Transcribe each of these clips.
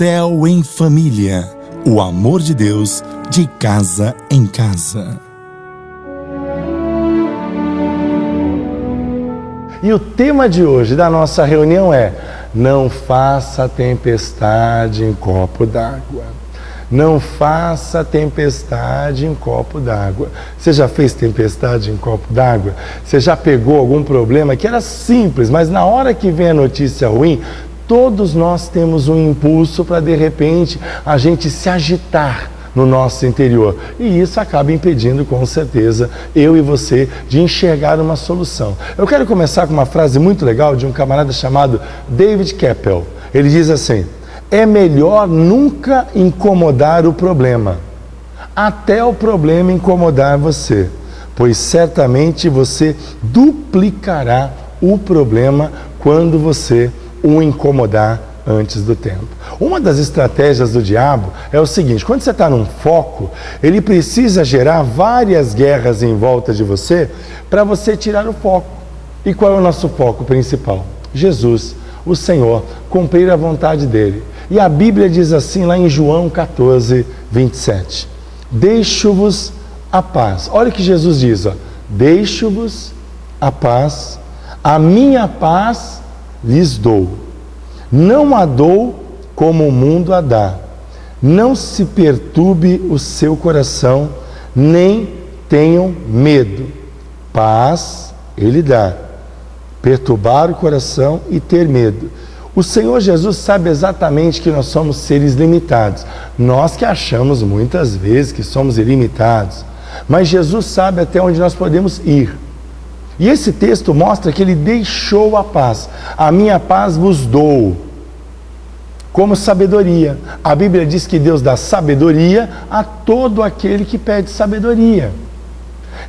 Céu em Família. O amor de Deus de casa em casa. E o tema de hoje da nossa reunião é: Não faça tempestade em copo d'água. Não faça tempestade em copo d'água. Você já fez tempestade em copo d'água? Você já pegou algum problema que era simples, mas na hora que vem a notícia ruim, todos nós temos um impulso para de repente a gente se agitar no nosso interior. E isso acaba impedindo, com certeza, eu e você de enxergar uma solução. Eu quero começar com uma frase muito legal de um camarada chamado David Keppel. Ele diz assim: É melhor nunca incomodar o problema, até o problema incomodar você, pois certamente você duplicará o problema quando você o incomodar antes do tempo. Uma das estratégias do diabo é o seguinte: quando você está num foco, ele precisa gerar várias guerras em volta de você para você tirar o foco. E qual é o nosso foco principal? Jesus, o Senhor, cumprir a vontade dele. E a Bíblia diz assim lá em João 14, 27. Deixo-vos a paz. Olha o que Jesus diz. Deixo-vos a paz, a minha paz lhes dou não a dou como o mundo a dá. Não se perturbe o seu coração, nem tenham medo. Paz ele dá. Perturbar o coração e ter medo. O Senhor Jesus sabe exatamente que nós somos seres limitados. Nós que achamos muitas vezes que somos ilimitados. Mas Jesus sabe até onde nós podemos ir. E esse texto mostra que ele deixou a paz. A minha paz vos dou. Como sabedoria. A Bíblia diz que Deus dá sabedoria a todo aquele que pede sabedoria.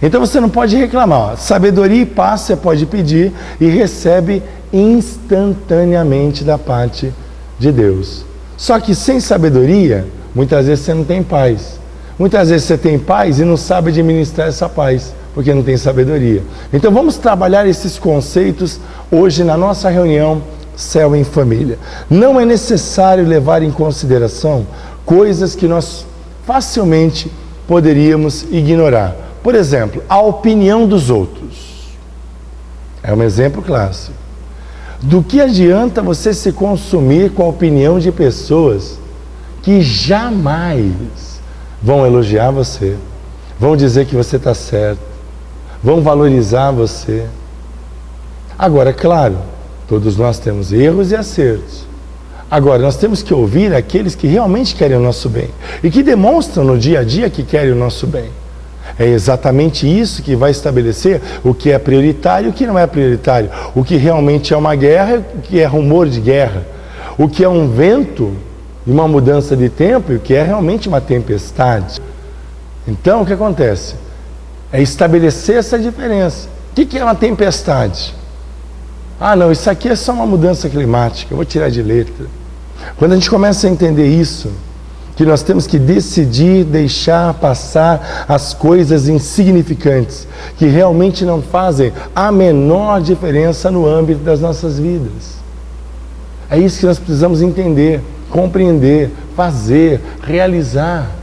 Então você não pode reclamar. Sabedoria e paz você pode pedir e recebe instantaneamente da parte de Deus. Só que sem sabedoria, muitas vezes você não tem paz. Muitas vezes você tem paz e não sabe administrar essa paz porque não tem sabedoria. Então vamos trabalhar esses conceitos hoje na nossa reunião Céu em Família. Não é necessário levar em consideração coisas que nós facilmente poderíamos ignorar. Por exemplo, a opinião dos outros. É um exemplo clássico. Do que adianta você se consumir com a opinião de pessoas que jamais vão elogiar você, vão dizer que você está certo, vão valorizar você. Agora, claro, todos nós temos erros e acertos. Agora, nós temos que ouvir aqueles que realmente querem o nosso bem e que demonstram no dia a dia que querem o nosso bem. É exatamente isso que vai estabelecer o que é prioritário e o que não é prioritário, o que realmente é uma guerra e o que é rumor de guerra, o que é um vento e uma mudança de tempo e o que é realmente uma tempestade. Então, o que acontece? É estabelecer essa diferença. O que é uma tempestade? Ah, não, isso aqui é só uma mudança climática, eu vou tirar de letra. Quando a gente começa a entender isso, que nós temos que decidir deixar passar as coisas insignificantes, que realmente não fazem a menor diferença no âmbito das nossas vidas. É isso que nós precisamos entender, compreender, fazer, realizar.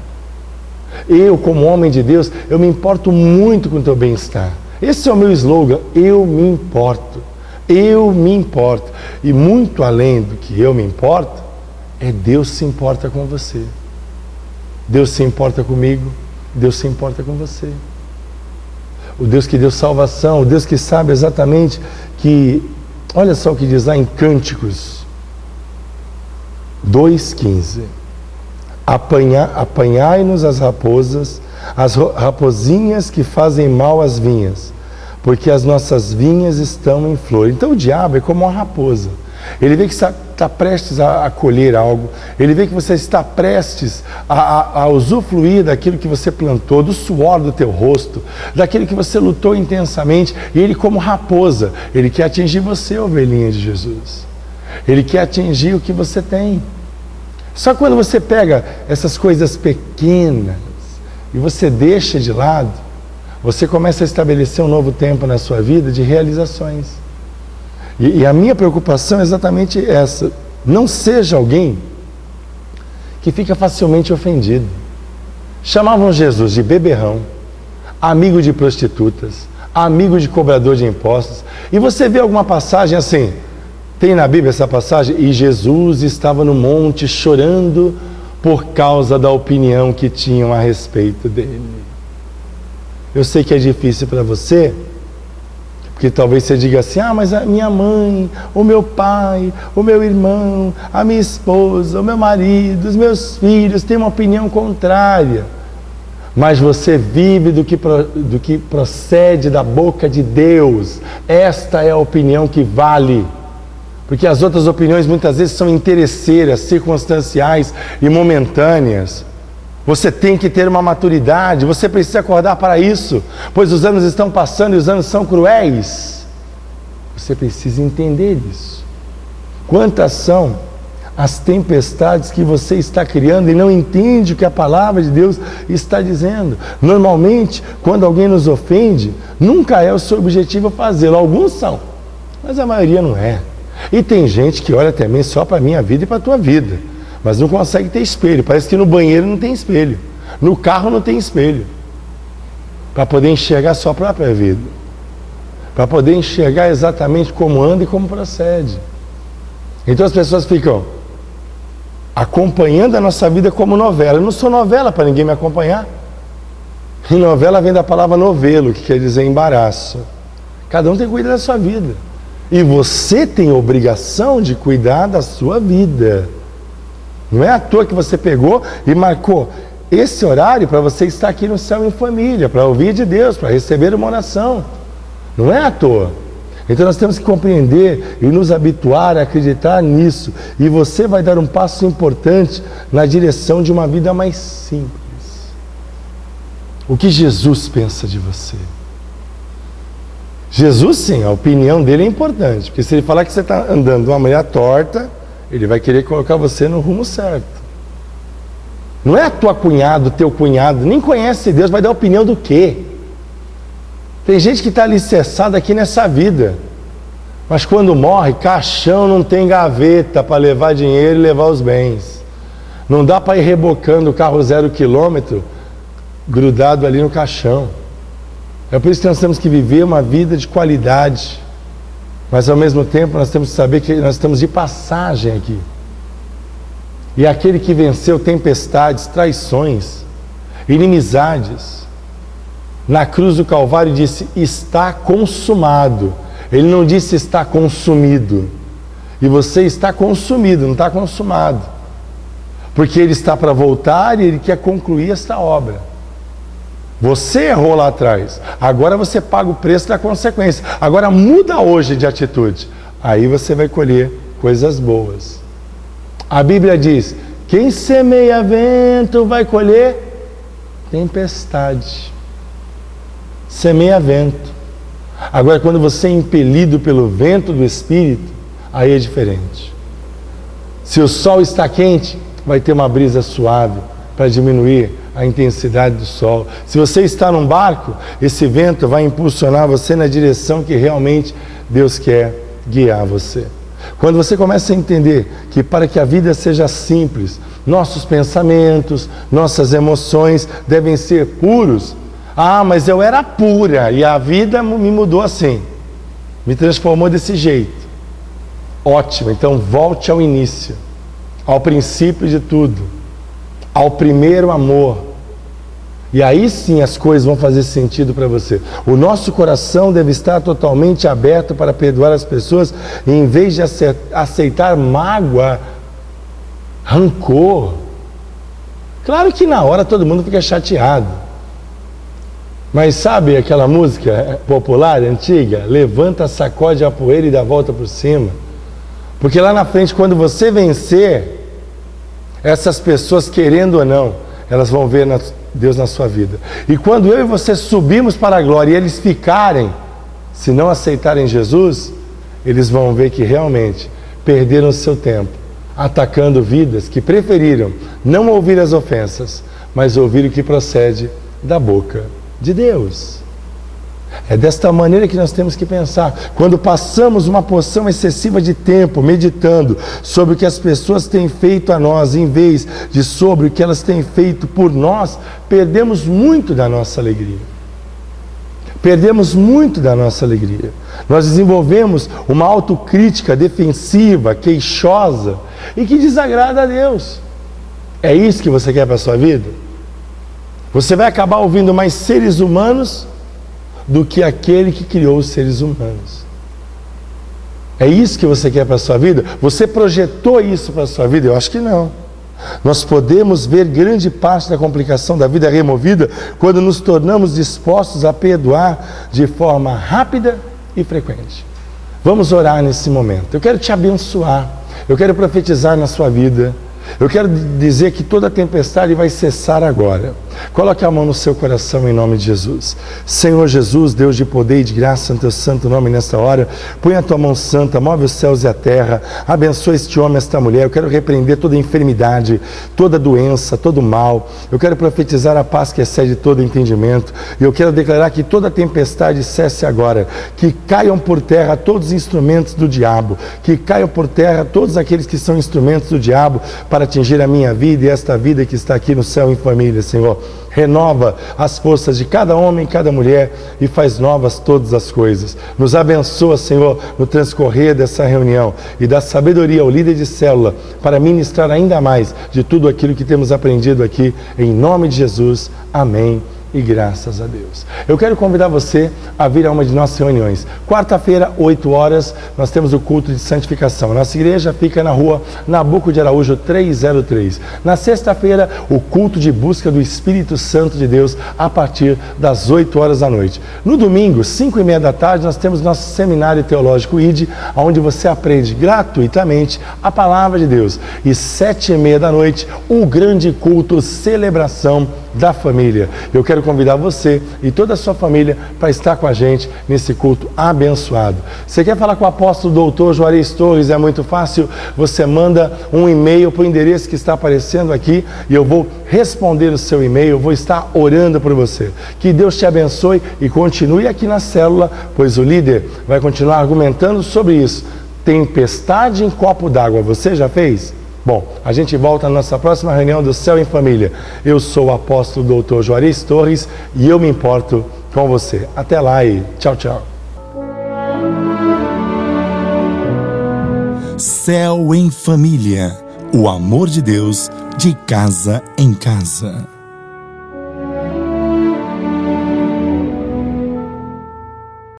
Eu, como homem de Deus, eu me importo muito com o teu bem-estar. Esse é o meu slogan, eu me importo. Eu me importo. E muito além do que eu me importo, é Deus se importa com você. Deus se importa comigo, Deus se importa com você. O Deus que deu salvação, o Deus que sabe exatamente que, olha só o que diz lá em Cânticos 2,15 Apanha, apanhai-nos as raposas, as rapozinhas que fazem mal às vinhas, porque as nossas vinhas estão em flor. Então o diabo é como uma raposa. Ele vê que está, está prestes a, a, colher algo, ele vê que você está prestes a, a, a usufruir daquilo que você plantou, do suor do teu rosto, daquilo que você lutou intensamente, e ele, como raposa, ele quer atingir você, ovelhinha de Jesus. Ele quer atingir o que você tem. Só quando você pega essas coisas pequenas e você deixa de lado, você começa a estabelecer um novo tempo na sua vida de realizações. E, e a minha preocupação é exatamente essa. Não seja alguém que fica facilmente ofendido. Chamavam Jesus de beberrão, amigo de prostitutas, amigo de cobrador de impostos. E você vê alguma passagem assim? Tem na Bíblia essa passagem? E Jesus estava no monte chorando por causa da opinião que tinham a respeito dele. Eu sei que é difícil para você, porque talvez você diga assim: ah, mas a minha mãe, o meu pai, o meu irmão, a minha esposa, o meu marido, os meus filhos têm uma opinião contrária. Mas você vive do que, do que procede da boca de Deus. Esta é a opinião que vale. Porque as outras opiniões muitas vezes são interesseiras, circunstanciais e momentâneas. Você tem que ter uma maturidade, você precisa acordar para isso, pois os anos estão passando e os anos são cruéis. Você precisa entender isso. Quantas são as tempestades que você está criando e não entende o que a palavra de Deus está dizendo? Normalmente, quando alguém nos ofende, nunca é o seu objetivo fazê-lo. Alguns são, mas a maioria não é. E tem gente que olha também só para a minha vida e para a tua vida mas não consegue ter espelho. Parece que no banheiro não tem espelho, no carro não tem espelho, para poder enxergar a sua própria vida, para poder enxergar exatamente como anda e como procede. Então as pessoas ficam acompanhando a nossa vida como novela. Eu não sou novela para ninguém me acompanhar. E novela vem da palavra novelo, que quer dizer embaraço. Cada um tem que cuidar da sua vida. E você tem obrigação de cuidar da sua vida. Não é à toa que você pegou e marcou esse horário para você estar aqui no céu em família, para ouvir de Deus, para receber uma oração. Não é à toa. Então nós temos que compreender e nos habituar a acreditar nisso. E você vai dar um passo importante na direção de uma vida mais simples. O que Jesus pensa de você? Jesus, sim, a opinião dele é importante, porque se ele falar que você está andando de uma maneira torta, ele vai querer colocar você no rumo certo. Não é a tua cunhado, teu cunhado, nem conhece Deus, vai dar opinião do quê? Tem gente que está alicerçada aqui nessa vida, mas quando morre, caixão não tem gaveta para levar dinheiro e levar os bens. Não dá para ir rebocando o carro zero quilômetro grudado ali no caixão. É por isso que nós temos que viver uma vida de qualidade. Mas ao mesmo tempo nós temos que saber que nós estamos de passagem aqui. E aquele que venceu tempestades, traições, inimizades, na cruz do Calvário disse: está consumado. Ele não disse está consumido. E você está consumido, não está consumado. Porque ele está para voltar e ele quer concluir esta obra. Você errou lá atrás. Agora você paga o preço da consequência. Agora muda hoje de atitude. Aí você vai colher coisas boas. A Bíblia diz: quem semeia vento vai colher tempestade. Semeia vento. Agora, quando você é impelido pelo vento do Espírito, aí é diferente. Se o sol está quente, vai ter uma brisa suave para diminuir a intensidade do sol. Se você está num barco, esse vento vai impulsionar você na direção que realmente Deus quer guiar você. Quando você começa a entender que para que a vida seja simples, nossos pensamentos, nossas emoções devem ser puros. Ah, mas eu era pura e a vida me mudou assim, me transformou desse jeito. Ótimo, então volte ao início, ao princípio de tudo, ao primeiro amor, e aí sim as coisas vão fazer sentido para você. O nosso coração deve estar totalmente aberto para perdoar as pessoas, e em vez de aceitar mágoa, rancor. Claro que na hora todo mundo fica chateado. Mas sabe aquela música popular, antiga? Levanta, sacode a poeira e dá volta por cima. Porque lá na frente, quando você vencer, essas pessoas, querendo ou não, elas vão ver Deus na sua vida. E quando eu e você subimos para a glória e eles ficarem, se não aceitarem Jesus, eles vão ver que realmente perderam seu tempo atacando vidas que preferiram não ouvir as ofensas, mas ouvir o que procede da boca de Deus. É desta maneira que nós temos que pensar. Quando passamos uma porção excessiva de tempo meditando sobre o que as pessoas têm feito a nós, em vez de sobre o que elas têm feito por nós, perdemos muito da nossa alegria. Perdemos muito da nossa alegria. Nós desenvolvemos uma autocrítica defensiva, queixosa e que desagrada a Deus. É isso que você quer para a sua vida? Você vai acabar ouvindo mais seres humanos do que aquele que criou os seres humanos. É isso que você quer para a sua vida? Você projetou isso para a sua vida? Eu acho que não. Nós podemos ver grande parte da complicação da vida removida quando nos tornamos dispostos a perdoar de forma rápida e frequente. Vamos orar nesse momento. Eu quero te abençoar. Eu quero profetizar na sua vida. Eu quero dizer que toda tempestade vai cessar agora. Coloque a mão no seu coração em nome de Jesus. Senhor Jesus, Deus de poder e de graça, no teu santo nome nesta hora, põe a tua mão santa, move os céus e a terra, abençoa este homem, esta mulher. Eu quero repreender toda enfermidade, toda doença, todo mal. Eu quero profetizar a paz que excede todo entendimento. E eu quero declarar que toda tempestade cesse agora, que caiam por terra todos os instrumentos do diabo, que caiam por terra todos aqueles que são instrumentos do diabo para atingir a minha vida e esta vida que está aqui no céu em família, Senhor renova as forças de cada homem cada mulher e faz novas todas as coisas. Nos abençoa, Senhor, no transcorrer dessa reunião e dá sabedoria ao líder de célula para ministrar ainda mais de tudo aquilo que temos aprendido aqui. Em nome de Jesus. Amém e graças a Deus. Eu quero convidar você a vir a uma de nossas reuniões. Quarta-feira, 8 horas, nós temos o culto de santificação. Nossa igreja fica na rua Nabuco de Araújo 303. Na sexta-feira, o culto de busca do Espírito Santo de Deus a partir das 8 horas da noite. No domingo, 5 e meia da tarde, nós temos nosso seminário teológico ID, onde você aprende gratuitamente a palavra de Deus. E sete e meia da noite, o grande culto, celebração da família. Eu quero convidar você e toda a sua família para estar com a gente nesse culto abençoado. Você quer falar com o apóstolo doutor Juarez Torres? É muito fácil. Você manda um e-mail para o endereço que está aparecendo aqui e eu vou responder o seu e-mail, eu vou estar orando por você. Que Deus te abençoe e continue aqui na célula, pois o líder vai continuar argumentando sobre isso. Tempestade em copo d'água, você já fez? Bom, a gente volta na nossa próxima reunião do Céu em Família. Eu sou o apóstolo doutor Juarez Torres e eu me importo com você. Até lá e tchau, tchau. Céu em Família. O amor de Deus de casa em casa.